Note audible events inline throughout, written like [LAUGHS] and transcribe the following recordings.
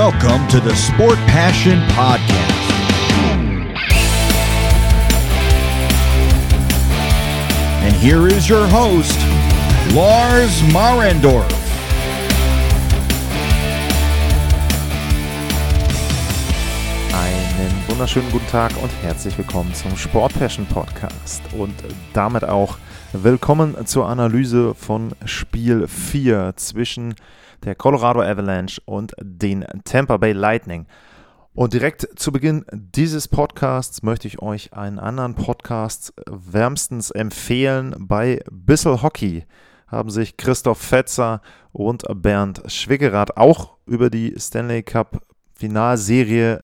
Welcome to the Sport Passion Podcast. And here is your host, Lars Marendorf. Einen wunderschönen guten Tag und herzlich willkommen zum Sport Passion Podcast und damit auch willkommen zur Analyse von Spiel 4 zwischen der Colorado Avalanche und den Tampa Bay Lightning. Und direkt zu Beginn dieses Podcasts möchte ich euch einen anderen Podcast wärmstens empfehlen. Bei Bissel Hockey haben sich Christoph Fetzer und Bernd Schwickerath auch über die Stanley Cup Finalserie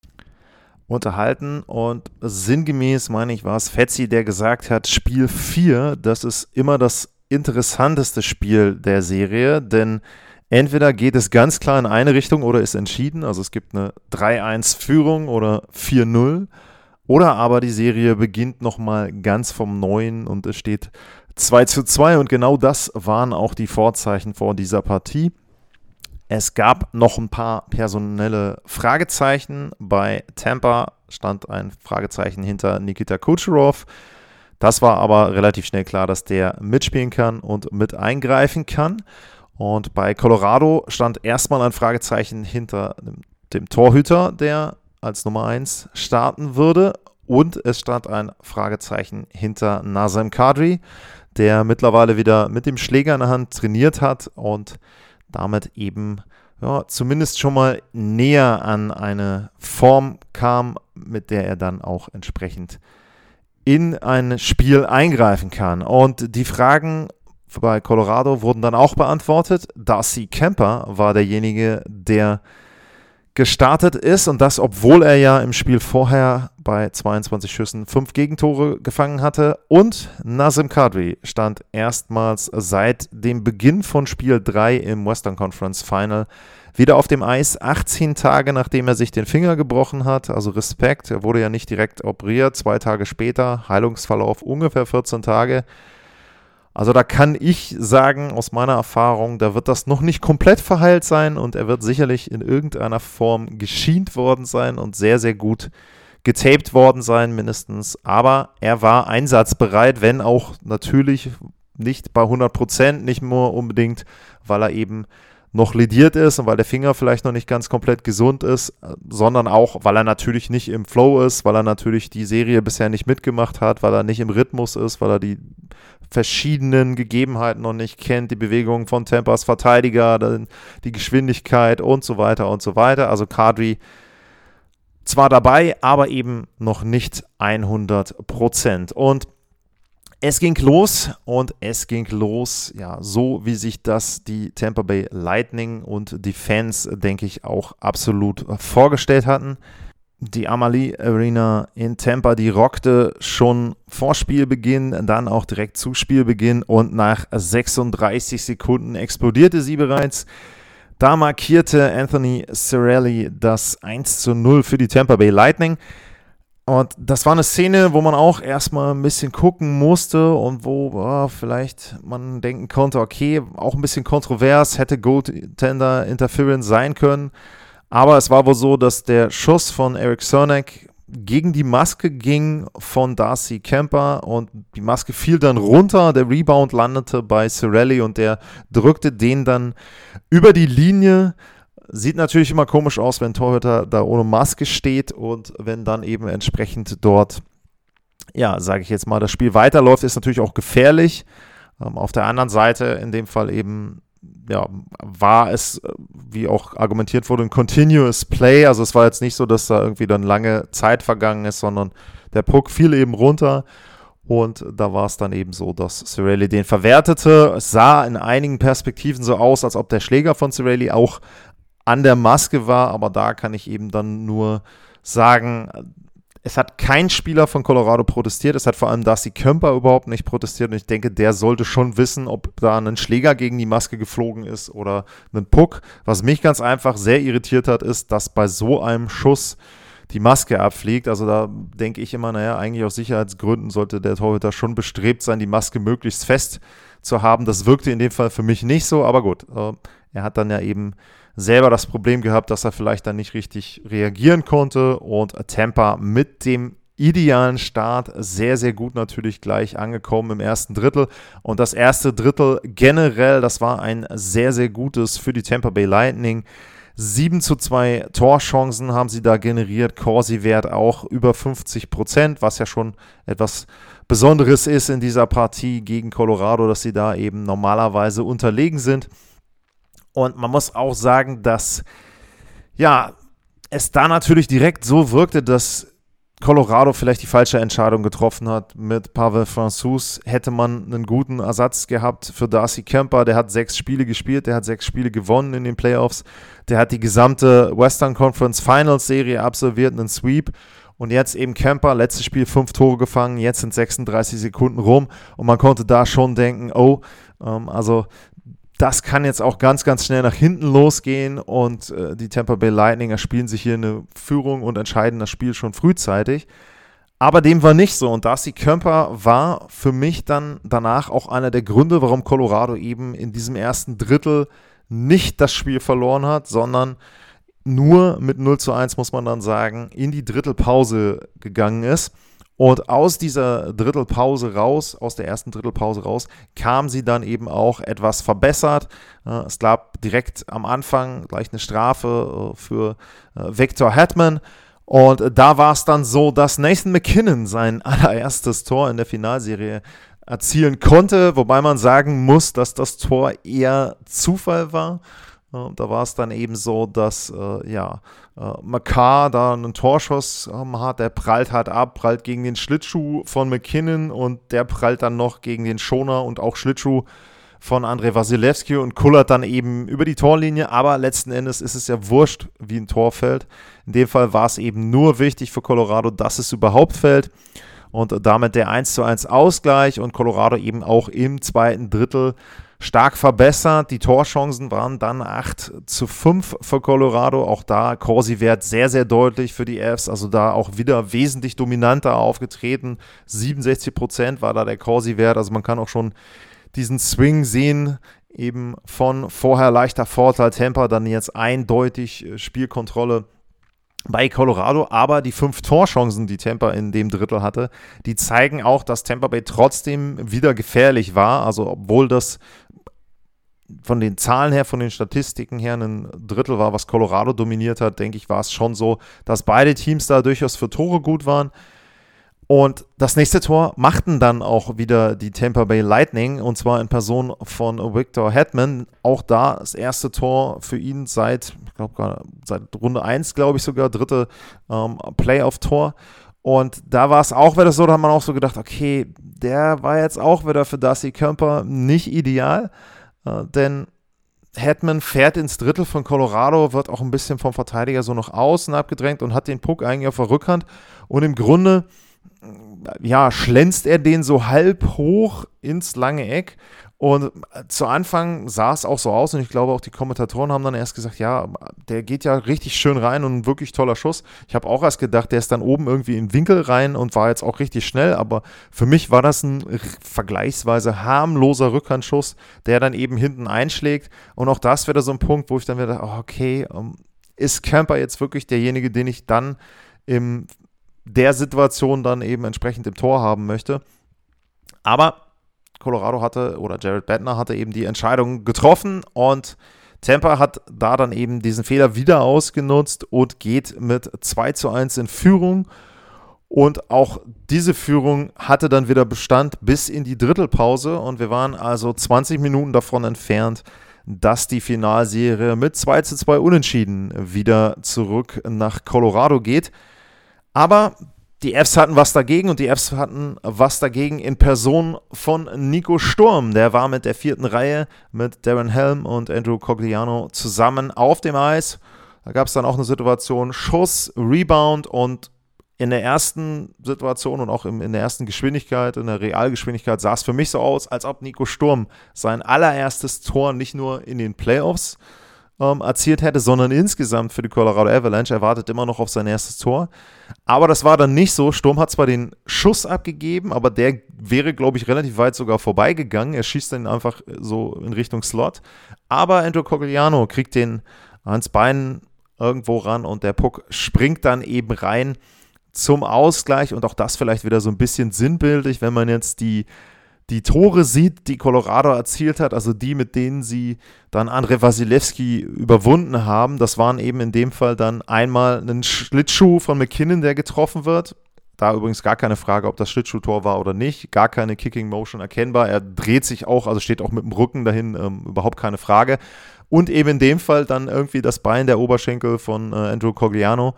unterhalten und sinngemäß meine ich war es Fetzi, der gesagt hat, Spiel 4, das ist immer das interessanteste Spiel der Serie, denn Entweder geht es ganz klar in eine Richtung oder ist entschieden, also es gibt eine 3-1-Führung oder 4-0, oder aber die Serie beginnt nochmal ganz vom Neuen und es steht 2 zu 2 und genau das waren auch die Vorzeichen vor dieser Partie. Es gab noch ein paar personelle Fragezeichen. Bei Tampa stand ein Fragezeichen hinter Nikita Kucherov. Das war aber relativ schnell klar, dass der mitspielen kann und mit eingreifen kann. Und bei Colorado stand erstmal ein Fragezeichen hinter dem, dem Torhüter, der als Nummer 1 starten würde. Und es stand ein Fragezeichen hinter Nazem Kadri, der mittlerweile wieder mit dem Schläger in der Hand trainiert hat und damit eben ja, zumindest schon mal näher an eine Form kam, mit der er dann auch entsprechend in ein Spiel eingreifen kann. Und die Fragen bei Colorado wurden dann auch beantwortet. Darcy Kemper war derjenige, der gestartet ist und das, obwohl er ja im Spiel vorher bei 22 Schüssen fünf Gegentore gefangen hatte. Und Nazim Kadri stand erstmals seit dem Beginn von Spiel 3 im Western Conference Final wieder auf dem Eis, 18 Tage nachdem er sich den Finger gebrochen hat. Also Respekt, er wurde ja nicht direkt operiert, zwei Tage später, Heilungsverlauf ungefähr 14 Tage. Also da kann ich sagen, aus meiner Erfahrung, da wird das noch nicht komplett verheilt sein und er wird sicherlich in irgendeiner Form geschient worden sein und sehr, sehr gut getaped worden sein, mindestens. Aber er war einsatzbereit, wenn auch natürlich nicht bei 100 Prozent, nicht nur unbedingt, weil er eben noch lediert ist und weil der Finger vielleicht noch nicht ganz komplett gesund ist, sondern auch, weil er natürlich nicht im Flow ist, weil er natürlich die Serie bisher nicht mitgemacht hat, weil er nicht im Rhythmus ist, weil er die verschiedenen Gegebenheiten noch nicht kennt, die Bewegungen von Tempas Verteidiger, die Geschwindigkeit und so weiter und so weiter. Also Kadri zwar dabei, aber eben noch nicht 100 Prozent. Und es ging los und es ging los, ja, so wie sich das die Tampa Bay Lightning und die Fans, denke ich, auch absolut vorgestellt hatten. Die Amalie Arena in Tampa, die rockte schon vor Spielbeginn, dann auch direkt zu Spielbeginn und nach 36 Sekunden explodierte sie bereits. Da markierte Anthony Cirelli das 1 zu 0 für die Tampa Bay Lightning. Und das war eine Szene, wo man auch erstmal ein bisschen gucken musste und wo oh, vielleicht man denken konnte, okay, auch ein bisschen kontrovers, hätte Goaltender Interference sein können. Aber es war wohl so, dass der Schuss von Eric Cernak gegen die Maske ging von Darcy Kemper und die Maske fiel dann runter. Der Rebound landete bei Cirelli und der drückte den dann über die Linie. Sieht natürlich immer komisch aus, wenn Torhüter da ohne Maske steht und wenn dann eben entsprechend dort, ja, sage ich jetzt mal, das Spiel weiterläuft, ist natürlich auch gefährlich. Ähm, auf der anderen Seite, in dem Fall eben ja, war es, äh, wie auch argumentiert wurde, ein Continuous Play. Also es war jetzt nicht so, dass da irgendwie dann lange Zeit vergangen ist, sondern der Puck fiel eben runter. Und da war es dann eben so, dass Cirelli den verwertete. Es sah in einigen Perspektiven so aus, als ob der Schläger von Cirelli auch an der Maske war. Aber da kann ich eben dann nur sagen, es hat kein Spieler von Colorado protestiert. Es hat vor allem Darcy Kemper überhaupt nicht protestiert. Und ich denke, der sollte schon wissen, ob da ein Schläger gegen die Maske geflogen ist oder ein Puck. Was mich ganz einfach sehr irritiert hat, ist, dass bei so einem Schuss die Maske abfliegt. Also da denke ich immer, naja, eigentlich aus Sicherheitsgründen sollte der Torhüter schon bestrebt sein, die Maske möglichst fest zu haben. Das wirkte in dem Fall für mich nicht so, aber gut. Äh, Er hat dann ja eben selber das Problem gehabt, dass er vielleicht dann nicht richtig reagieren konnte und Tampa mit dem idealen Start, sehr, sehr gut natürlich gleich angekommen im ersten Drittel. Und das erste Drittel generell, das war ein sehr, sehr gutes für die Tampa Bay Lightning. 7 zu 2 Torchancen haben sie da generiert. Corsi-Wert auch über 50 Prozent, was ja schon etwas Besonderes ist in dieser Partie gegen Colorado, dass sie da eben normalerweise unterlegen sind. Und man muss auch sagen, dass ja, es da natürlich direkt so wirkte, dass Colorado vielleicht die falsche Entscheidung getroffen hat. Mit Pavel François hätte man einen guten Ersatz gehabt für Darcy Kemper. Der hat sechs Spiele gespielt, der hat sechs Spiele gewonnen in den Playoffs. Der hat die gesamte Western Conference Finals Serie absolviert, einen Sweep. Und jetzt eben Kemper, letztes Spiel fünf Tore gefangen, jetzt sind 36 Sekunden rum. Und man konnte da schon denken, oh, ähm, also das kann jetzt auch ganz, ganz schnell nach hinten losgehen und äh, die Tampa Bay Lightning erspielen sich hier eine Führung und entscheiden das Spiel schon frühzeitig. Aber dem war nicht so und Darcy Kemper war für mich dann danach auch einer der Gründe, warum Colorado eben in diesem ersten Drittel nicht das Spiel verloren hat, sondern nur mit 0 zu 1, muss man dann sagen, in die Drittelpause gegangen ist. Und aus dieser Drittelpause raus, aus der ersten Drittelpause raus, kam sie dann eben auch etwas verbessert. Es gab direkt am Anfang gleich eine Strafe äh, für äh, Victor Hetman. Und da war es dann so, dass Nathan McKinnon sein [LAUGHS] allererstes Tor in der Finalserie erzielen konnte, wobei man sagen muss, dass das Tor eher Zufall war. Da war es dann eben so, dass äh, ja, äh, Makar da einen Torschuss ähm, hat, der prallt halt ab, prallt gegen den Schlittschuh von McKinnon und der prallt dann noch gegen den Schoner und auch Schlittschuh von Andrei Wasilewski und kullert dann eben über die Torlinie, aber letzten Endes ist es ja wurscht, wie ein Tor fällt. In dem Fall war es eben nur wichtig für Colorado, dass es überhaupt fällt. Und damit der 1 zu 1 Ausgleich und Colorado eben auch im zweiten Drittel stark verbessert. Die Torchancen waren dann 8 zu 5 für Colorado. Auch da Corsi-Wert sehr, sehr deutlich für die Fs. Also da auch wieder wesentlich dominanter aufgetreten. 67 Prozent war da der Corsi-Wert. Also man kann auch schon diesen Swing sehen, eben von vorher leichter Vorteil Temper, dann jetzt eindeutig äh, Spielkontrolle bei Colorado, aber die fünf Torchancen, die Tampa in dem Drittel hatte, die zeigen auch, dass Tampa Bay trotzdem wieder gefährlich war. Also obwohl das von den Zahlen her, von den Statistiken her ein Drittel war, was Colorado dominiert hat, denke ich, war es schon so, dass beide Teams da durchaus für Tore gut waren. Und das nächste Tor machten dann auch wieder die Tampa Bay Lightning und zwar in Person von Victor Hetman. Auch da das erste Tor für ihn seit, ich glaube, seit Runde 1, glaube ich sogar, dritte ähm, Playoff-Tor. Und da war es auch wieder so, da hat man auch so gedacht, okay, der war jetzt auch wieder für Darcy Kemper nicht ideal. Äh, denn Hetman fährt ins Drittel von Colorado, wird auch ein bisschen vom Verteidiger so nach außen abgedrängt und hat den Puck eigentlich auf der Rückhand. Und im Grunde, ja, schlänzt er den so halb hoch ins lange Eck. Und äh, zu Anfang sah es auch so aus und ich glaube auch die Kommentatoren haben dann erst gesagt, ja, der geht ja richtig schön rein und ein wirklich toller Schuss. Ich habe auch erst gedacht, der ist dann oben irgendwie in den Winkel rein und war jetzt auch richtig schnell, aber für mich war das ein vergleichsweise harmloser Rückhandschuss, der dann eben hinten einschlägt und auch das wäre so ein Punkt, wo ich dann wieder, oh, okay, ähm, ist Camper jetzt wirklich derjenige, den ich dann in der Situation dann eben entsprechend im Tor haben möchte? Aber Colorado hatte oder Jared Bettner hatte eben die Entscheidung getroffen und Tampa hat da dann eben diesen Fehler wieder ausgenutzt und geht mit 2 zu 1 in Führung. Und auch diese Führung hatte dann wieder Bestand bis in die Drittelpause. Und wir waren also 20 Minuten davon entfernt, dass die Finalserie mit 2 zu 2 Unentschieden wieder zurück nach Colorado geht. Aber die Fs hatten was dagegen und die Fs hatten was dagegen in Person von Nico Sturm. Der war mit der vierten Reihe mit Darren Helm und Andrew Cogliano zusammen auf dem Eis. Da gab es dann auch eine Situation, Schuss, Rebound und in der ersten Situation und auch in der ersten Geschwindigkeit, in der Realgeschwindigkeit sah es für mich so aus, als ob Nico Sturm sein allererstes Tor nicht nur in den Playoffs ähm, erzielt hätte, sondern insgesamt für die Colorado Avalanche. Er wartet immer noch auf sein erstes Tor. Aber das war dann nicht so. Sturm hat zwar den Schuss abgegeben, aber der wäre, glaube ich, relativ weit sogar vorbeigegangen. Er schießt dann einfach so in Richtung Slot. Aber Andrew Cogliano kriegt den ans Bein irgendwo ran und der Puck springt dann eben rein zum Ausgleich. Und auch das vielleicht wieder so ein bisschen sinnbildlich, wenn man jetzt die die Tore sieht, die Colorado erzielt hat, also die, mit denen sie dann André Wasilewski überwunden haben, das waren eben in dem Fall dann einmal ein Schlittschuh von McKinnon, der getroffen wird. Da übrigens gar keine Frage, ob das Schlittschuhtor war oder nicht. Gar keine Kicking Motion erkennbar. Er dreht sich auch, also steht auch mit dem Rücken dahin, ähm, überhaupt keine Frage. Und eben in dem Fall dann irgendwie das Bein der Oberschenkel von äh, Andrew Cogliano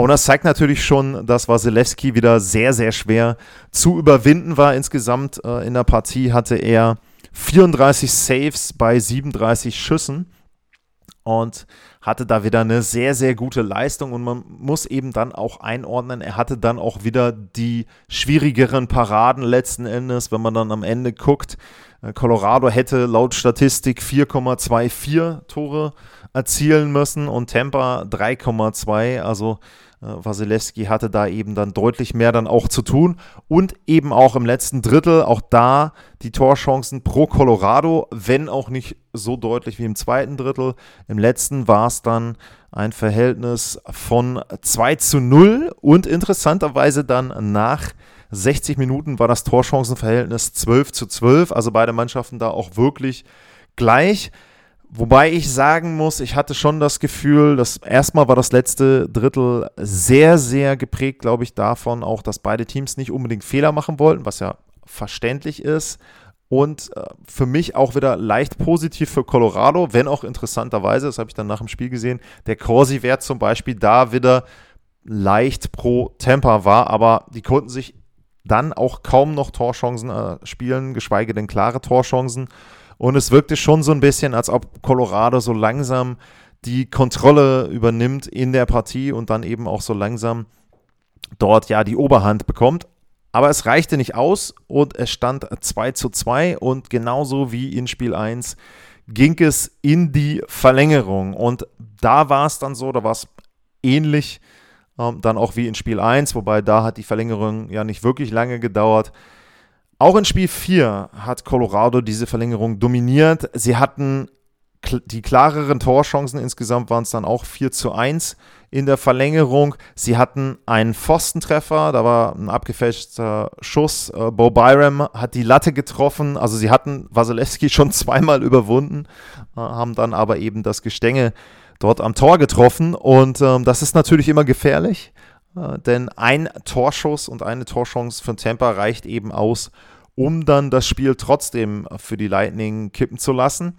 und das zeigt natürlich schon, dass Wasilewski wieder sehr, sehr schwer zu überwinden war. Insgesamt äh, in der Partie hatte er 34 Saves bei 37 Schüssen und hatte da wieder eine sehr, sehr gute Leistung. Und man muss eben dann auch einordnen, er hatte dann auch wieder die schwierigeren Paraden letzten Endes, wenn man dann am Ende guckt. Äh, Colorado hätte laut Statistik 4,24 Tore erzielen müssen und Tampa 3,2. Also Wasilewski hatte da eben dann deutlich mehr dann auch zu tun und eben auch im letzten Drittel, auch da die Torchancen pro Colorado, wenn auch nicht so deutlich wie im zweiten Drittel. Im letzten war es dann ein Verhältnis von 2 zu 0 und interessanterweise dann nach 60 Minuten war das Torchancenverhältnis 12 zu 12, also beide Mannschaften da auch wirklich gleich. Wobei ich sagen muss, ich hatte schon das Gefühl, dass erstmal war das letzte Drittel sehr, sehr geprägt, glaube ich, davon auch, dass beide Teams nicht unbedingt Fehler machen wollten, was ja verständlich ist. Und äh, für mich auch wieder leicht positiv für Colorado, wenn auch interessanterweise, das habe ich dann nach dem Spiel gesehen, der Corsi-Wert zum Beispiel da wieder leicht pro Temper war, aber die konnten sich dann auch kaum noch Torchancen äh, spielen, geschweige denn klare Torchancen. Und es wirkte schon so ein bisschen, als ob Colorado so langsam die Kontrolle übernimmt in der Partie und dann eben auch so langsam dort ja die Oberhand bekommt. Aber es reichte nicht aus und es stand 2 zu 2 und genauso wie in Spiel 1 ging es in die Verlängerung. Und da war es dann so, da war es ähnlich ähm, dann auch wie in Spiel 1, wobei da hat die Verlängerung ja nicht wirklich lange gedauert. Auch in Spiel 4 hat Colorado diese Verlängerung dominiert. Sie hatten die klareren Torchancen. Insgesamt waren es dann auch 4 zu 1 in der Verlängerung. Sie hatten einen Pfostentreffer, da war ein abgefälschter Schuss. Äh, Bo Byram hat die Latte getroffen. Also sie hatten Wasilewski schon [LAUGHS] zweimal überwunden, äh, haben dann aber eben das Gestänge dort am Tor getroffen. Und ähm, das ist natürlich immer gefährlich. Äh, denn ein Torschuss und eine Torchance von Tampa reicht eben aus, um dann das Spiel trotzdem für die Lightning kippen zu lassen.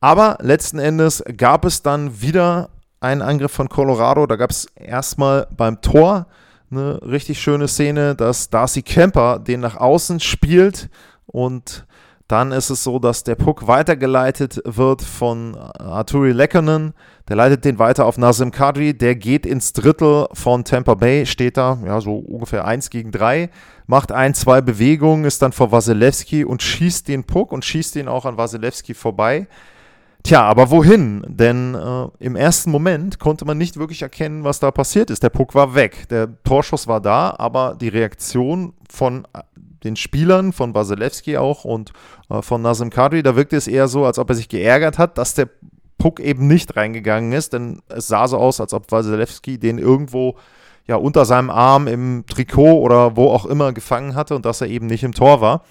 Aber letzten Endes gab es dann wieder einen Angriff von Colorado. Da gab es erstmal beim Tor eine richtig schöne Szene, dass Darcy Kemper den nach außen spielt und dann ist es so, dass der Puck weitergeleitet wird von Arturi Lekkonen. Der leitet den weiter auf Nazim Kadri. Der geht ins Drittel von Tampa Bay, steht da, ja, so ungefähr 1 gegen 3, macht ein, zwei Bewegungen, ist dann vor Wasilewski und schießt den Puck und schießt ihn auch an Wasilewski vorbei. Tja, aber wohin? Denn äh, im ersten Moment konnte man nicht wirklich erkennen, was da passiert ist. Der Puck war weg. Der Torschuss war da, aber die Reaktion von den Spielern, von Wasilewski auch und äh, von Nazem Kadri, da wirkte es eher so, als ob er sich geärgert hat, dass der Puck eben nicht reingegangen ist, denn es sah so aus, als ob Wasilewski den irgendwo ja unter seinem Arm im Trikot oder wo auch immer gefangen hatte und dass er eben nicht im Tor war.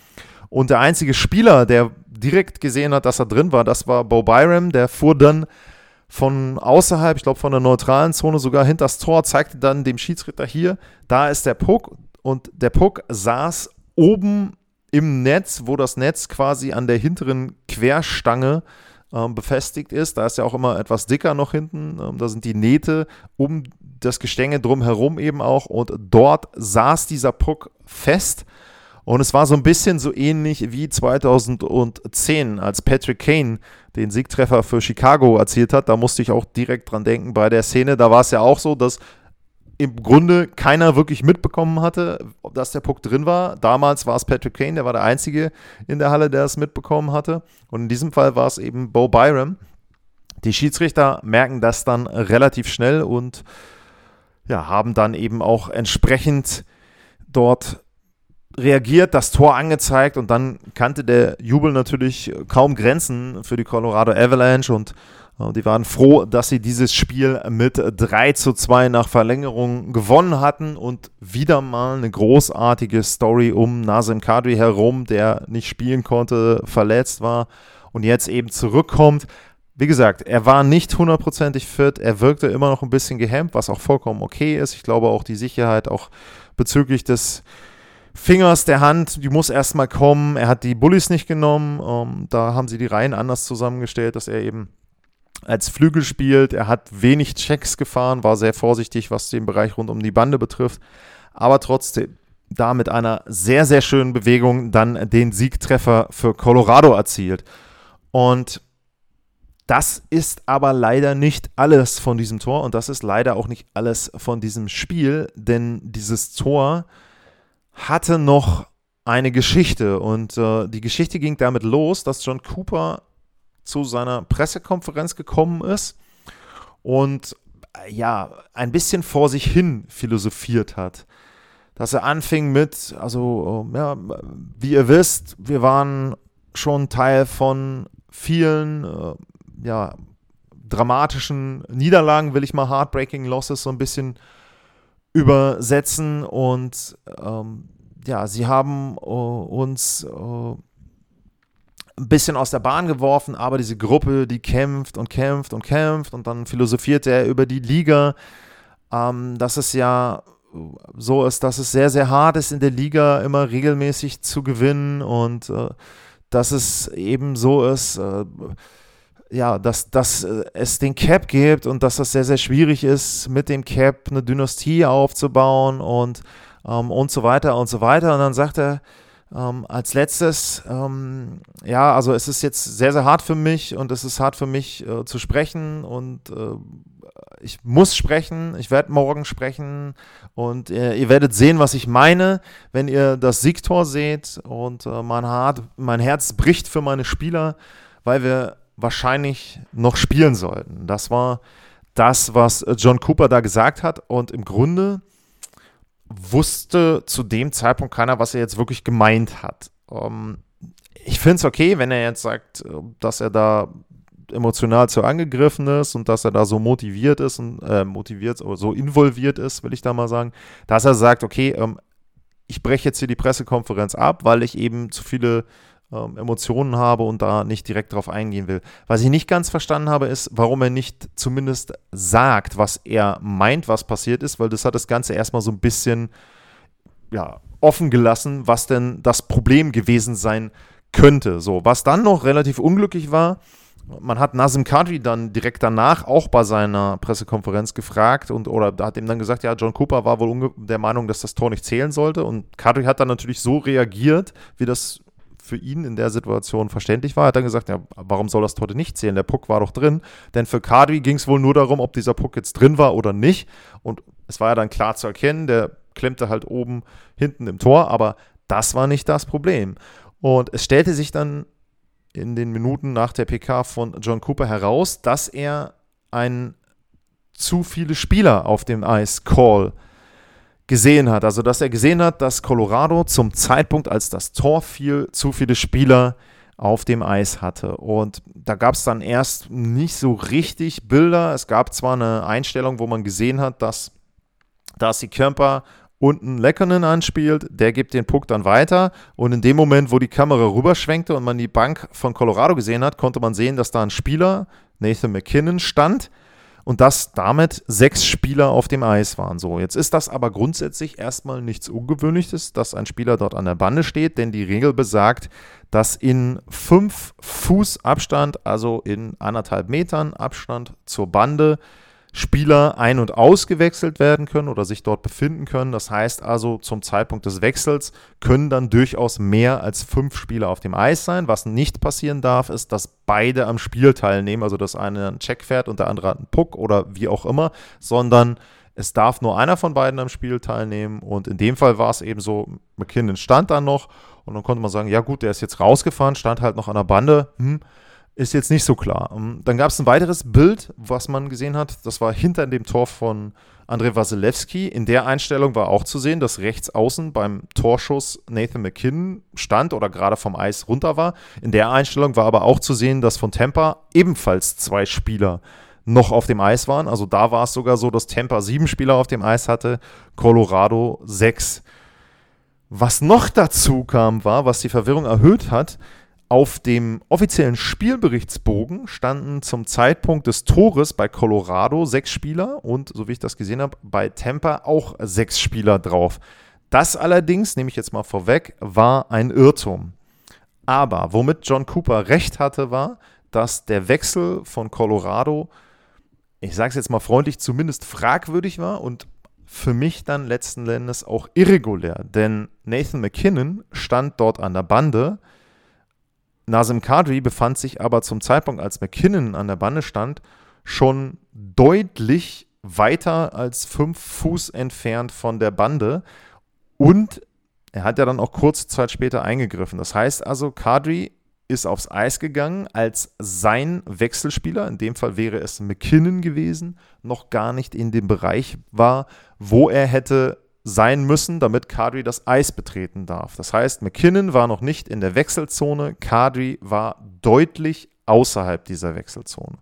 Und der einzige Spieler, der direkt gesehen hat, dass er drin war, das war Bo Byram, der fuhr dann von außerhalb, ich glaube von der neutralen Zone sogar hinter das Tor, zeigte dann dem Schiedsrichter hier, da ist der Puck und der Puck saß oben im Netz, wo das Netz quasi an der hinteren Querstange ähm, befestigt ist. Da ist ja auch immer etwas dicker noch hinten. Ähm, da sind die Nähte um das Gestänge drumherum eben auch. Und dort saß dieser Puck fest. Und es war so ein bisschen so ähnlich wie 2010, als Patrick Kane den Siegtreffer für Chicago erzielt hat. Da musste ich auch direkt dran denken bei der Szene. Da war es ja auch so, dass im Grunde keiner wirklich mitbekommen hatte, dass der Puck drin war. Damals war es Patrick Kane, der war der Einzige in der Halle, der es mitbekommen hatte. Und in diesem Fall war es eben Bo Byram. Die Schiedsrichter merken das dann relativ schnell und ja, haben dann eben auch entsprechend dort reagiert, das Tor angezeigt und dann kannte der Jubel natürlich kaum Grenzen für die Colorado Avalanche und äh, die waren froh, dass sie dieses Spiel mit 3 zu 2 nach Verlängerung gewonnen hatten und wieder mal eine großartige Story um Nazem Kadri herum, der nicht spielen konnte, verletzt war und jetzt eben zurückkommt. Wie gesagt, er war nicht hundertprozentig fit, er wirkte immer noch ein bisschen gehemmt, was auch vollkommen okay ist. Ich glaube auch die Sicherheit auch bezüglich des Fingers der Hand, die muss erstmal kommen. Er hat die Bullies nicht genommen. Ähm, da haben sie die Reihen anders zusammengestellt, dass er eben als Flügel spielt. Er hat wenig Checks gefahren, war sehr vorsichtig, was den Bereich rund um die Bande betrifft. Aber trotzdem, da mit einer sehr, sehr schönen Bewegung dann den Siegtreffer für Colorado erzielt. Und das ist aber leider nicht alles von diesem Tor und das ist leider auch nicht alles von diesem Spiel, denn dieses Tor hatte noch eine Geschichte und äh, die Geschichte ging damit los, dass John Cooper zu seiner Pressekonferenz gekommen ist und äh, ja, ein bisschen vor sich hin philosophiert hat. Dass er anfing mit, also, äh, ja, wie ihr wisst, wir waren schon Teil von vielen, äh, ja, dramatischen Niederlagen, will ich mal Heartbreaking Losses so ein bisschen übersetzen und ähm, ja, sie haben äh, uns äh, ein bisschen aus der Bahn geworfen, aber diese Gruppe, die kämpft und kämpft und kämpft und dann philosophiert er über die Liga, ähm, dass es ja so ist, dass es sehr, sehr hart ist, in der Liga immer regelmäßig zu gewinnen und äh, dass es eben so ist, äh, ja, dass, dass äh, es den Cap gibt und dass das sehr, sehr schwierig ist, mit dem Cap eine Dynastie aufzubauen und, ähm, und so weiter und so weiter. Und dann sagt er, ähm, als letztes, ähm, ja, also es ist jetzt sehr, sehr hart für mich und es ist hart für mich äh, zu sprechen und äh, ich muss sprechen, ich werde morgen sprechen und äh, ihr werdet sehen, was ich meine, wenn ihr das Siegtor seht und äh, mein, Hart, mein Herz bricht für meine Spieler, weil wir wahrscheinlich noch spielen sollten. Das war das, was John Cooper da gesagt hat und im Grunde wusste zu dem Zeitpunkt keiner, was er jetzt wirklich gemeint hat. Ähm, ich finde es okay, wenn er jetzt sagt, äh, dass er da emotional zu angegriffen ist und dass er da so motiviert ist und äh, motiviert oder so involviert ist, will ich da mal sagen, dass er sagt, okay, ähm, ich breche jetzt hier die Pressekonferenz ab, weil ich eben zu viele ähm, Emotionen habe und da nicht direkt drauf eingehen will. Was ich nicht ganz verstanden habe, ist, warum er nicht zumindest sagt, was er meint, was passiert ist, weil das hat das Ganze erstmal so ein bisschen ja, offen gelassen, was denn das Problem gewesen sein könnte. So, was dann noch relativ unglücklich war, man hat Nazim Kadri dann direkt danach auch bei seiner Pressekonferenz gefragt und oder hat ihm dann gesagt, ja, John Cooper war wohl der Meinung, dass das Tor nicht zählen sollte und Kadri hat dann natürlich so reagiert, wie das für ihn in der Situation verständlich war. Er hat dann gesagt, ja, warum soll das heute nicht zählen? Der Puck war doch drin. Denn für Kadri ging es wohl nur darum, ob dieser Puck jetzt drin war oder nicht. Und es war ja dann klar zu erkennen, der klemmte halt oben hinten im Tor, aber das war nicht das Problem. Und es stellte sich dann in den Minuten nach der PK von John Cooper heraus, dass er ein zu viele Spieler auf dem Eis Call gesehen hat. Also, dass er gesehen hat, dass Colorado zum Zeitpunkt, als das Tor fiel, zu viele Spieler auf dem Eis hatte. Und da gab es dann erst nicht so richtig Bilder. Es gab zwar eine Einstellung, wo man gesehen hat, dass Darcy Kemper unten Leckernen anspielt, der gibt den Puck dann weiter und in dem Moment, wo die Kamera rüberschwenkte und man die Bank von Colorado gesehen hat, konnte man sehen, dass da ein Spieler, Nathan McKinnon, stand und dass damit sechs Spieler auf dem Eis waren. So, jetzt ist das aber grundsätzlich erstmal nichts Ungewöhnliches, dass ein Spieler dort an der Bande steht, denn die Regel besagt, dass in fünf Fuß Abstand, also in anderthalb Metern Abstand zur Bande, Spieler ein- und ausgewechselt werden können oder sich dort befinden können. Das heißt also, zum Zeitpunkt des Wechsels können dann durchaus mehr als fünf Spieler auf dem Eis sein. Was nicht passieren darf, ist, dass beide am Spiel teilnehmen, also dass einer einen Check fährt und der andere hat einen Puck oder wie auch immer, sondern es darf nur einer von beiden am Spiel teilnehmen. Und in dem Fall war es eben so, McKinnon stand dann noch und dann konnte man sagen, ja gut, der ist jetzt rausgefahren, stand halt noch an der Bande. Hm, ist jetzt nicht so klar. Ähm, dann gab es ein weiteres Bild, was man gesehen hat. Das war hinter dem Tor von Andrei Wasilewski. In der Einstellung war auch zu sehen, dass rechts außen beim Torschuss Nathan McKinnon stand oder gerade vom Eis runter war. In der Einstellung war aber auch zu sehen, dass von Tampa ebenfalls zwei Spieler noch auf dem Eis waren. Also da war es sogar so, dass Tampa sieben Spieler auf dem Eis hatte, Colorado sechs. Was noch dazu kam, war, was die Verwirrung erhöht hat, auf dem offiziellen Spielberichtsbogen standen zum Zeitpunkt des Tores bei Colorado sechs Spieler und, so wie ich das gesehen habe, bei Tampa auch sechs Spieler drauf. Das allerdings, nehme ich jetzt mal vorweg, war ein Irrtum. Aber womit John Cooper recht hatte, war, dass der Wechsel von Colorado, ich sage es jetzt mal freundlich, zumindest fragwürdig war und für mich dann letzten Endes auch irregulär. Denn Nathan McKinnon stand dort an der Bande Nazim Kadri befand sich aber zum Zeitpunkt, als McKinnon an der Bande stand, schon deutlich weiter als fünf Fuß entfernt von der Bande. Und er hat ja dann auch kurze Zeit später eingegriffen. Das heißt also, Kadri ist aufs Eis gegangen, als sein Wechselspieler, in dem Fall wäre es McKinnon gewesen, noch gar nicht in dem Bereich war, wo er hätte sein müssen, damit Kadri das Eis betreten darf. Das heißt, McKinnon war noch nicht in der Wechselzone, Kadri war deutlich außerhalb dieser Wechselzone.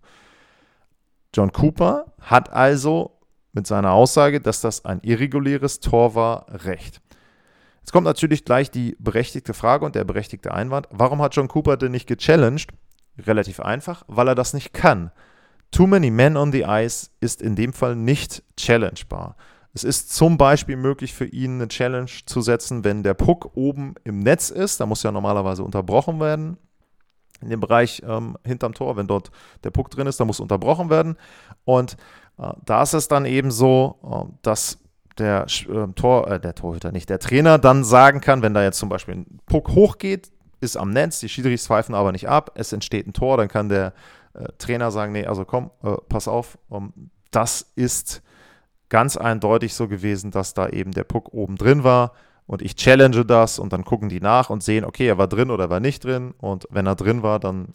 John Cooper hat also mit seiner Aussage, dass das ein irreguläres Tor war, recht. Jetzt kommt natürlich gleich die berechtigte Frage und der berechtigte Einwand. Warum hat John Cooper denn nicht gechallenged? Relativ einfach, weil er das nicht kann. Too many men on the ice ist in dem Fall nicht challengebar. Es ist zum Beispiel möglich für ihn eine Challenge zu setzen, wenn der Puck oben im Netz ist. Da muss ja normalerweise unterbrochen werden. In dem Bereich ähm, hinterm Tor, wenn dort der Puck drin ist, da muss unterbrochen werden. Und äh, da ist es dann eben so, äh, dass der äh, Tor, äh, der Torhüter nicht, der Trainer dann sagen kann, wenn da jetzt zum Beispiel ein Puck hochgeht, ist am Netz, die Schiedsrichter pfeifen aber nicht ab, es entsteht ein Tor, dann kann der äh, Trainer sagen, nee, also komm, äh, pass auf, um, ähm, das ist ganz eindeutig so gewesen, dass da eben der Puck oben drin war und ich challenge das und dann gucken die nach und sehen, okay, er war drin oder war nicht drin und wenn er drin war, dann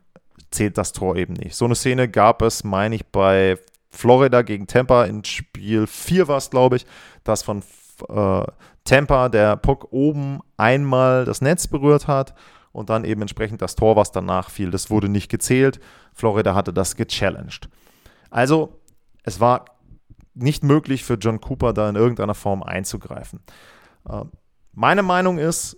zählt das Tor eben nicht. So eine Szene gab es, meine ich, bei Florida gegen Tampa in Spiel 4 war es, glaube ich, dass von äh, Tampa der Puck oben einmal das Netz berührt hat und dann eben entsprechend das Tor, was danach fiel, das wurde nicht gezählt. Florida hatte das gechallenged. Also, es war nicht möglich für John Cooper da in irgendeiner Form einzugreifen. Äh, meine Meinung ist,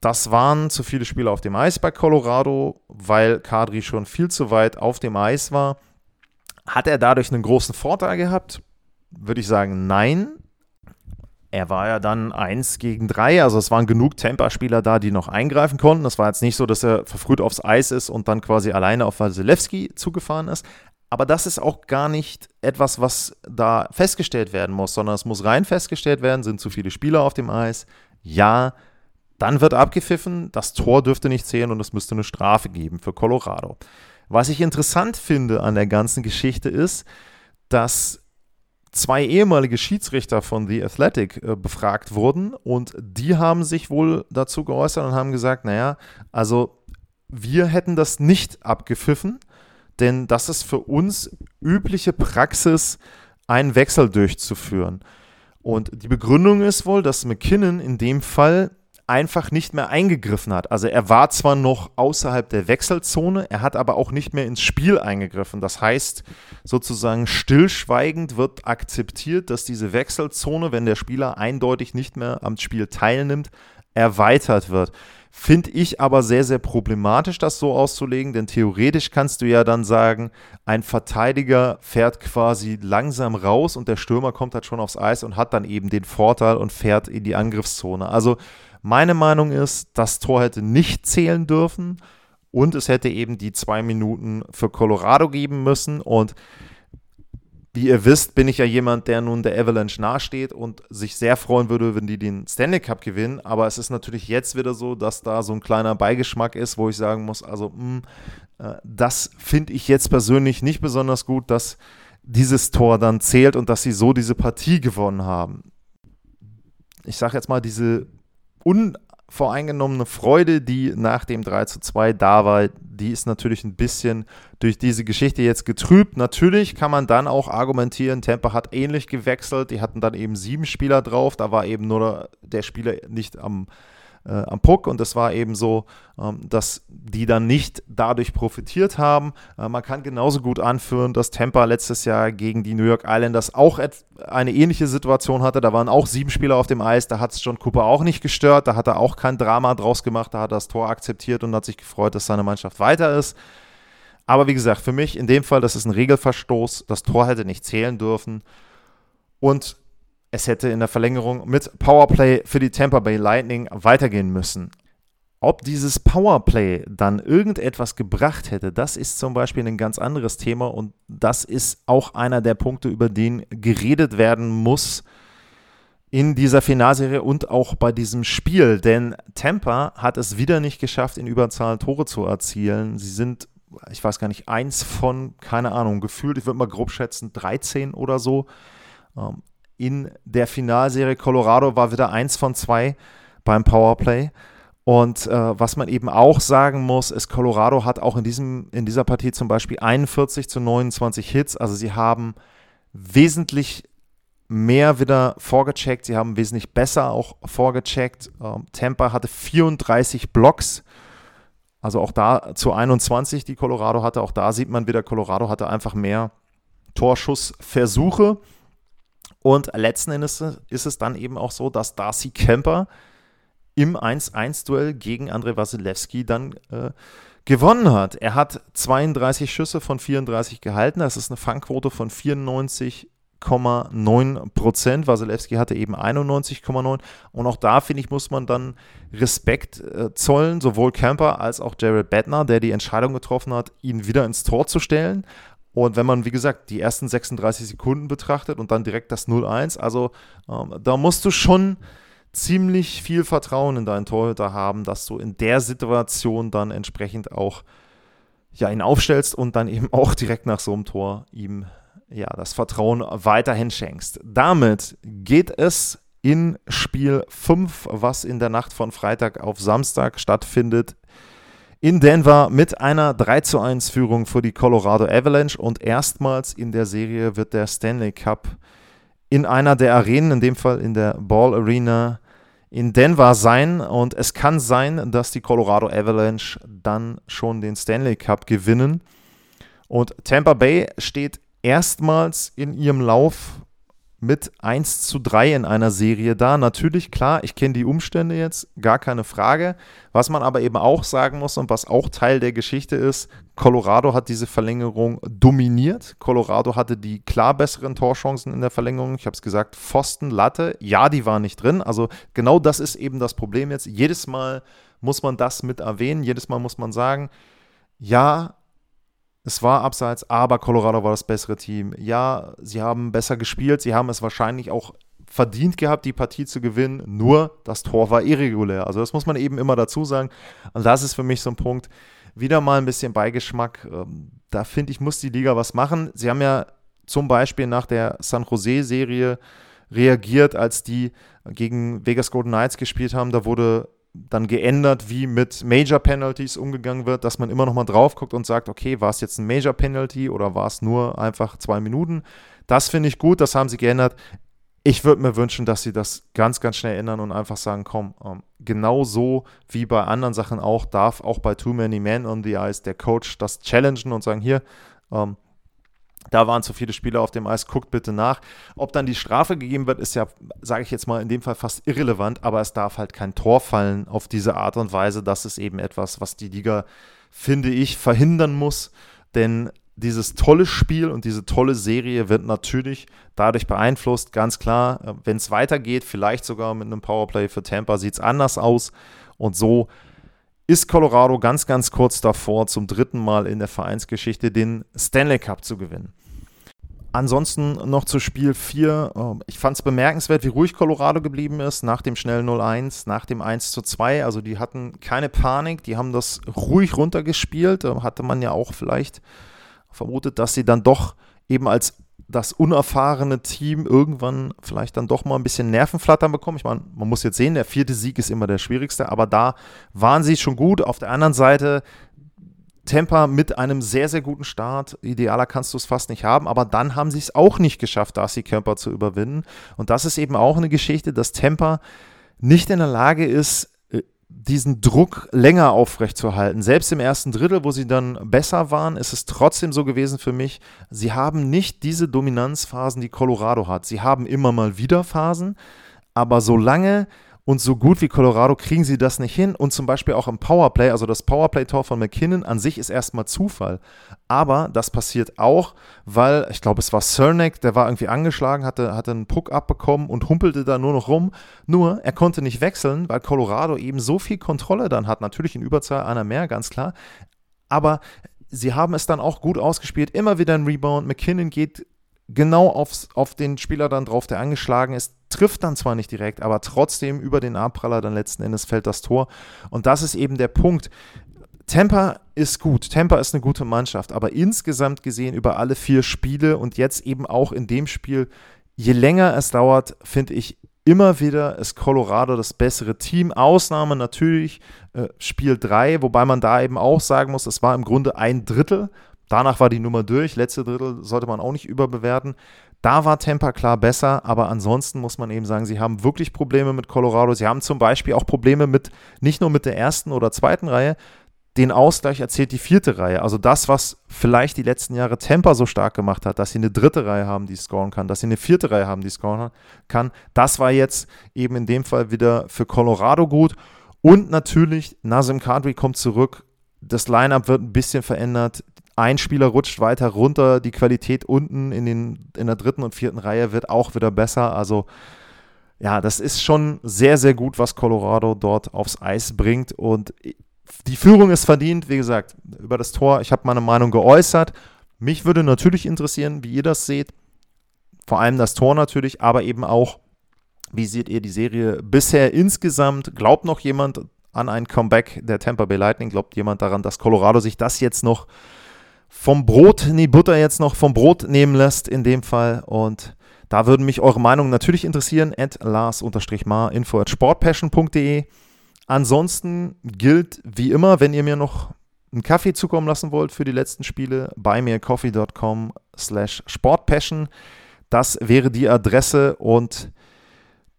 das waren zu viele Spieler auf dem Eis bei Colorado, weil Kadri schon viel zu weit auf dem Eis war. Hat er dadurch einen großen Vorteil gehabt? Würde ich sagen, nein. Er war ja dann 1 gegen 3, also es waren genug Tampa-Spieler da, die noch eingreifen konnten. Das war jetzt nicht so, dass er verfrüht aufs Eis ist und dann quasi alleine auf Wasilewski zugefahren ist. Aber das ist auch gar nicht etwas, was da festgestellt werden muss, sondern es muss rein festgestellt werden, sind zu viele Spieler auf dem Eis. Ja, dann wird abgepfiffen, das Tor dürfte nicht zählen und es müsste eine Strafe geben für Colorado. Was ich interessant finde an der ganzen Geschichte ist, dass zwei ehemalige Schiedsrichter von The Athletic äh, befragt wurden und die haben sich wohl dazu geäußert und haben gesagt, naja, also wir hätten das nicht abgepfiffen, denn das ist für uns übliche Praxis, einen Wechsel durchzuführen. Und die Begründung ist wohl, dass McKinnon in dem Fall einfach nicht mehr eingegriffen hat. Also er war zwar noch außerhalb der Wechselzone, er hat aber auch nicht mehr ins Spiel eingegriffen. Das heißt, sozusagen stillschweigend wird akzeptiert, dass diese Wechselzone, wenn der Spieler eindeutig nicht mehr am Spiel teilnimmt, erweitert wird. Finde ich aber sehr, sehr problematisch, das so auszulegen, denn theoretisch kannst du ja dann sagen, ein Verteidiger fährt quasi langsam raus und der Stürmer kommt halt schon aufs Eis und hat dann eben den Vorteil und fährt in die Angriffszone. Also meine Meinung ist, das Tor hätte nicht zählen dürfen und es hätte eben die zwei Minuten für Colorado geben müssen und wie ihr wisst, bin ich ja jemand, der nun der Avalanche nahesteht und sich sehr freuen würde, wenn die den Stanley Cup gewinnen. Aber es ist natürlich jetzt wieder so, dass da so ein kleiner Beigeschmack ist, wo ich sagen muss, also mh, hm, äh, das finde ich jetzt persönlich nicht besonders gut, dass dieses Tor dann zählt und dass sie so diese Partie gewonnen haben. Ich sage jetzt mal, diese un voreingenommene Freude, die nach dem 3 zu 2 da war, die ist natürlich ein bisschen durch diese Geschichte jetzt getrübt. Natürlich kann man dann auch argumentieren, Tampa hat ähnlich gewechselt. Die hatten dann eben sieben Spieler drauf. Da war eben nur der Spieler nicht am äh, am Puck und es war eben so, ähm, dass die dann nicht dadurch profitiert haben. Äh, man kann genauso gut anführen, dass Tampa letztes Jahr gegen die New York Islanders auch eine ähnliche Situation hatte. Da waren auch sieben Spieler auf dem Eis, da hat es John Cooper auch nicht gestört, da hat er auch kein Drama draus gemacht, da hat er das Tor akzeptiert und hat sich gefreut, dass seine Mannschaft weiter ist. Aber wie gesagt, für mich in dem Fall, das ist ein Regelverstoß. Das Tor hätte nicht zählen dürfen. Und es hätte in der Verlängerung mit Powerplay für die Tampa Bay Lightning weitergehen müssen. Ob dieses Powerplay dann irgendetwas gebracht hätte, das ist zum Beispiel ein ganz anderes Thema und das ist auch einer der Punkte, über den geredet werden muss in dieser Finalserie und auch bei diesem Spiel. Denn Tampa hat es wieder nicht geschafft, in Überzahl Tore zu erzielen. Sie sind, ich weiß gar nicht, eins von, keine Ahnung, gefühlt, ich würde mal grob schätzen, 13 oder so. In der Finalserie. Colorado war wieder eins von zwei beim Powerplay. Und äh, was man eben auch sagen muss, ist, Colorado hat auch in, diesem, in dieser Partie zum Beispiel 41 zu 29 Hits. Also sie haben wesentlich mehr wieder vorgecheckt. Sie haben wesentlich besser auch vorgecheckt. Ähm, Tampa hatte 34 Blocks. Also auch da zu 21, die Colorado hatte. Auch da sieht man wieder, Colorado hatte einfach mehr Torschussversuche. Und letzten Endes ist es dann eben auch so, dass Darcy Kemper im 1-1-Duell gegen Andrei Wasilewski dann äh, gewonnen hat. Er hat 32 Schüsse von 34 gehalten. Das ist eine Fangquote von 94,9 Prozent. Wasilewski hatte eben 91,9. Und auch da, finde ich, muss man dann Respekt äh, zollen, sowohl Kemper als auch Jared Bettner, der die Entscheidung getroffen hat, ihn wieder ins Tor zu stellen. Und wenn man, wie gesagt, die ersten 36 Sekunden betrachtet und dann direkt das 0-1, also ähm, da musst du schon ziemlich viel Vertrauen in deinen Torhüter haben, dass du in der Situation dann entsprechend auch ja, ihn aufstellst und dann eben [LAUGHS] auch direkt nach so einem Tor ihm ja, das Vertrauen weiterhin schenkst. Damit geht es in Spiel 5, was in der Nacht von Freitag auf Samstag stattfindet, in Denver mit einer 3 zu 1 Führung für die Colorado Avalanche. Und erstmals in der Serie wird der Stanley Cup in einer der Arenen, in dem Fall in der Ball Arena in Denver sein. Und es kann sein, dass die Colorado Avalanche dann schon den Stanley Cup gewinnen. Und Tampa Bay steht erstmals in ihrem Lauf mit 1 zu 3 in einer Serie da. Natürlich, klar, ich kenne die Umstände jetzt, gar keine Frage. Was man aber eben auch sagen muss und was auch Teil der Geschichte ist, Colorado hat diese Verlängerung dominiert. Colorado hatte die klar besseren Torchancen in der Verlängerung. Ich habe es gesagt, Pfosten, Latte, ja, die waren nicht drin. Also genau das ist eben das Problem jetzt. Jedes Mal muss man das mit erwähnen, jedes Mal muss man sagen, ja, es war abseits, aber Colorado war das bessere Team. Ja, sie haben besser gespielt, sie haben es wahrscheinlich auch verdient gehabt, die Partie zu gewinnen, nur das Tor war irregulär. Also das muss man eben immer dazu sagen. Und das ist für mich so ein Punkt, wieder mal ein bisschen Beigeschmack. Ähm, da finde ich, muss die Liga was machen. Sie haben ja zum Beispiel nach der San Jose-Serie reagiert, als die gegen Vegas Golden Knights gespielt haben. Da wurde dann geändert, wie mit Major Penalties umgegangen wird, dass man immer noch mal drauf guckt und sagt, okay, war es jetzt ein Major Penalty oder war es nur einfach zwei Minuten? Das finde ich gut, das haben sie geändert. Ich würde mir wünschen, dass sie das ganz, ganz schnell ändern und einfach sagen, komm, ähm, genau so wie bei anderen Sachen auch, darf auch bei Too Many Men on the Ice der Coach das challengen und sagen, hier, ähm, da waren zu viele Spieler auf dem Eis, guckt bitte nach. Ob dann die Strafe gegeben wird, ist ja, sage ich jetzt mal, in dem Fall fast irrelevant, aber es darf halt kein Tor fallen auf diese Art und Weise. Das ist eben etwas, was die Liga, finde ich, verhindern muss. Denn dieses tolle Spiel und diese tolle Serie wird natürlich dadurch beeinflusst. Ganz klar, wenn es weitergeht, vielleicht sogar mit einem Powerplay für Tampa, sieht es anders aus. Und so ist Colorado ganz, ganz kurz davor, zum dritten Mal in der Vereinsgeschichte den Stanley Cup zu gewinnen. Ansonsten noch zu Spiel 4. Ähm, ich fand es bemerkenswert, wie ruhig Colorado geblieben ist nach dem schnellen 0-1, nach dem 1-2. Also die hatten keine Panik, die haben das ruhig runtergespielt. Hatte man ja auch vielleicht vermutet, dass sie dann doch eben als das unerfahrene Team irgendwann vielleicht dann doch mal ein bisschen Nervenflattern bekommen. Ich meine, man muss jetzt sehen, der vierte Sieg ist immer der schwierigste, aber da waren sie schon gut. Auf der anderen Seite Tampa mit einem sehr, sehr guten Start. Idealer kannst du es fast nicht haben, aber dann haben sie es auch nicht geschafft, Darcy Camper zu überwinden. Und das ist eben auch eine Geschichte, dass Tampa nicht in der Lage ist, diesen Druck länger aufrechtzuerhalten. Selbst im ersten Drittel, wo sie dann besser waren, ist es trotzdem so gewesen für mich, sie haben nicht diese Dominanzphasen, die Colorado hat. Sie haben immer mal wieder Phasen, aber solange und so gut wie Colorado kriegen sie das nicht hin. Und zum Beispiel auch im Powerplay, also das Powerplay-Tor von McKinnon an sich ist erstmal Zufall. Aber das passiert auch, weil, ich glaube, es war Cernak, der war irgendwie angeschlagen, hatte, hatte einen Puck abbekommen und humpelte da nur noch rum. Nur, er konnte nicht wechseln, weil Colorado eben so viel Kontrolle dann hat. Natürlich in Überzahl einer mehr, ganz klar. Aber sie haben es dann auch gut ausgespielt. Immer wieder ein Rebound. McKinnon geht genau aufs, auf den Spieler dann drauf, der angeschlagen ist, trifft dann zwar nicht direkt, aber trotzdem über den Abpraller dann letzten Endes fällt das Tor. Und das ist eben der Punkt. Tampa ist gut, Tampa ist eine gute Mannschaft, aber insgesamt gesehen über alle vier Spiele und jetzt eben auch in dem Spiel, je länger es dauert, finde ich immer wieder ist Colorado das bessere Team. Ausnahme natürlich äh, Spiel 3, wobei man da eben auch sagen muss, es war im Grunde ein Drittel Danach war die Nummer durch. Letzte Drittel sollte man auch nicht überbewerten. Da war Tampa klar besser, aber ansonsten muss man eben sagen, sie haben wirklich Probleme mit Colorado. Sie haben zum Beispiel auch Probleme mit, nicht nur mit der ersten oder zweiten Reihe, den Ausgleich erzählt die vierte Reihe. Also das, was vielleicht die letzten Jahre Tampa so stark gemacht hat, dass sie eine dritte Reihe haben, die scoren kann, dass sie eine vierte Reihe haben, die scoren kann, das war jetzt eben in dem Fall wieder für Colorado gut. Und natürlich, Nazim Kadri kommt zurück. Das Lineup wird ein bisschen verändert ein Spieler rutscht weiter runter, die Qualität unten in, den, in der dritten und vierten Reihe wird auch wieder besser. Also ja, das ist schon sehr, sehr gut, was Colorado dort aufs Eis bringt. Und die Führung ist verdient, wie gesagt, über das Tor. Ich habe meine Meinung geäußert. Mich würde natürlich interessieren, wie ihr das seht. Vor allem das Tor natürlich, aber eben auch, wie seht ihr die Serie bisher insgesamt? Glaubt noch jemand an ein Comeback der Tampa Bay Lightning? Glaubt jemand daran, dass Colorado sich das jetzt noch vom Brot, nee, Butter jetzt noch vom Brot nehmen lässt in dem Fall. Und da würden mich eure Meinungen natürlich interessieren. At Lars-Mar, info at sportpassion.de. Ansonsten gilt wie immer, wenn ihr mir noch einen Kaffee zukommen lassen wollt für die letzten Spiele, buymeacoffee.com slash sportpassion. Das wäre die Adresse und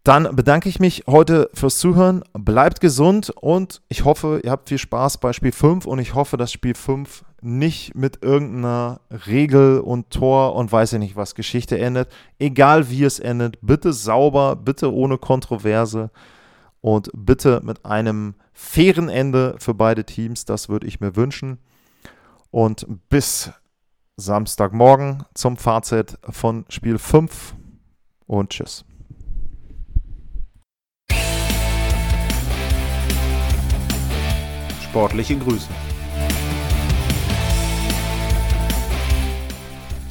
dann bedanke ich mich heute fürs Zuhören. Bleibt gesund und ich hoffe, ihr habt viel Spaß bei Spiel 5 und ich hoffe, dass Spiel 5 nicht mit irgendeiner Regel und Tor und weiß ich nicht was Geschichte endet. Egal wie es endet, bitte sauber, bitte ohne Kontroverse und bitte mit einem fairen Ende für beide Teams. Das würde ich mir wünschen. Und bis Samstagmorgen zum Fazit von Spiel 5 und tschüss. Sportliche Grüße.